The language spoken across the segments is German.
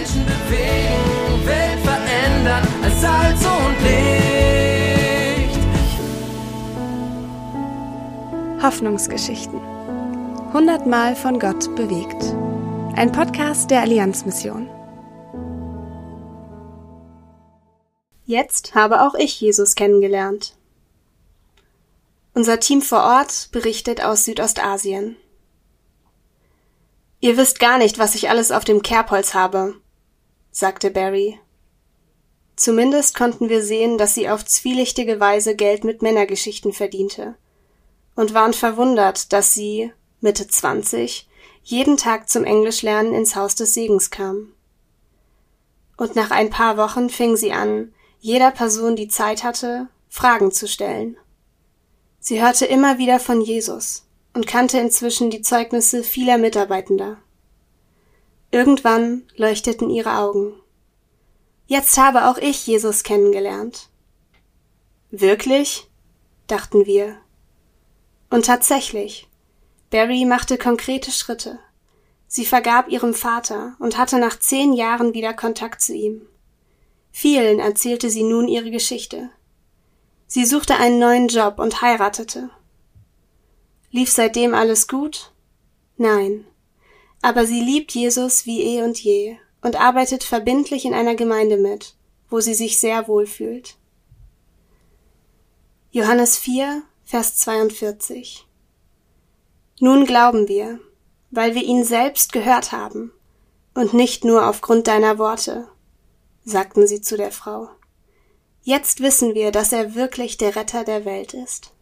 Menschen bewegen, Welt verändern als Salz und Licht. Hoffnungsgeschichten. Hundertmal von Gott bewegt. Ein Podcast der Allianzmission. Jetzt habe auch ich Jesus kennengelernt. Unser Team vor Ort berichtet aus Südostasien. Ihr wisst gar nicht, was ich alles auf dem Kerbholz habe, sagte Barry. Zumindest konnten wir sehen, dass sie auf zwielichtige Weise Geld mit Männergeschichten verdiente und waren verwundert, dass sie, Mitte 20, jeden Tag zum Englischlernen ins Haus des Segens kam. Und nach ein paar Wochen fing sie an, jeder Person, die Zeit hatte, Fragen zu stellen. Sie hörte immer wieder von Jesus und kannte inzwischen die Zeugnisse vieler Mitarbeitender. Irgendwann leuchteten ihre Augen. Jetzt habe auch ich Jesus kennengelernt. Wirklich? dachten wir. Und tatsächlich, Barry machte konkrete Schritte. Sie vergab ihrem Vater und hatte nach zehn Jahren wieder Kontakt zu ihm. Vielen erzählte sie nun ihre Geschichte. Sie suchte einen neuen Job und heiratete. Lief seitdem alles gut? Nein. Aber sie liebt Jesus wie eh und je und arbeitet verbindlich in einer Gemeinde mit, wo sie sich sehr wohl fühlt. Johannes 4, Vers 42. Nun glauben wir, weil wir ihn selbst gehört haben und nicht nur aufgrund deiner Worte, sagten sie zu der Frau. Jetzt wissen wir, dass er wirklich der Retter der Welt ist.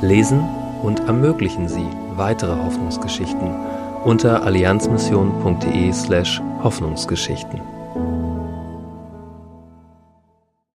Lesen und ermöglichen Sie weitere Hoffnungsgeschichten unter allianzmission.de slash Hoffnungsgeschichten.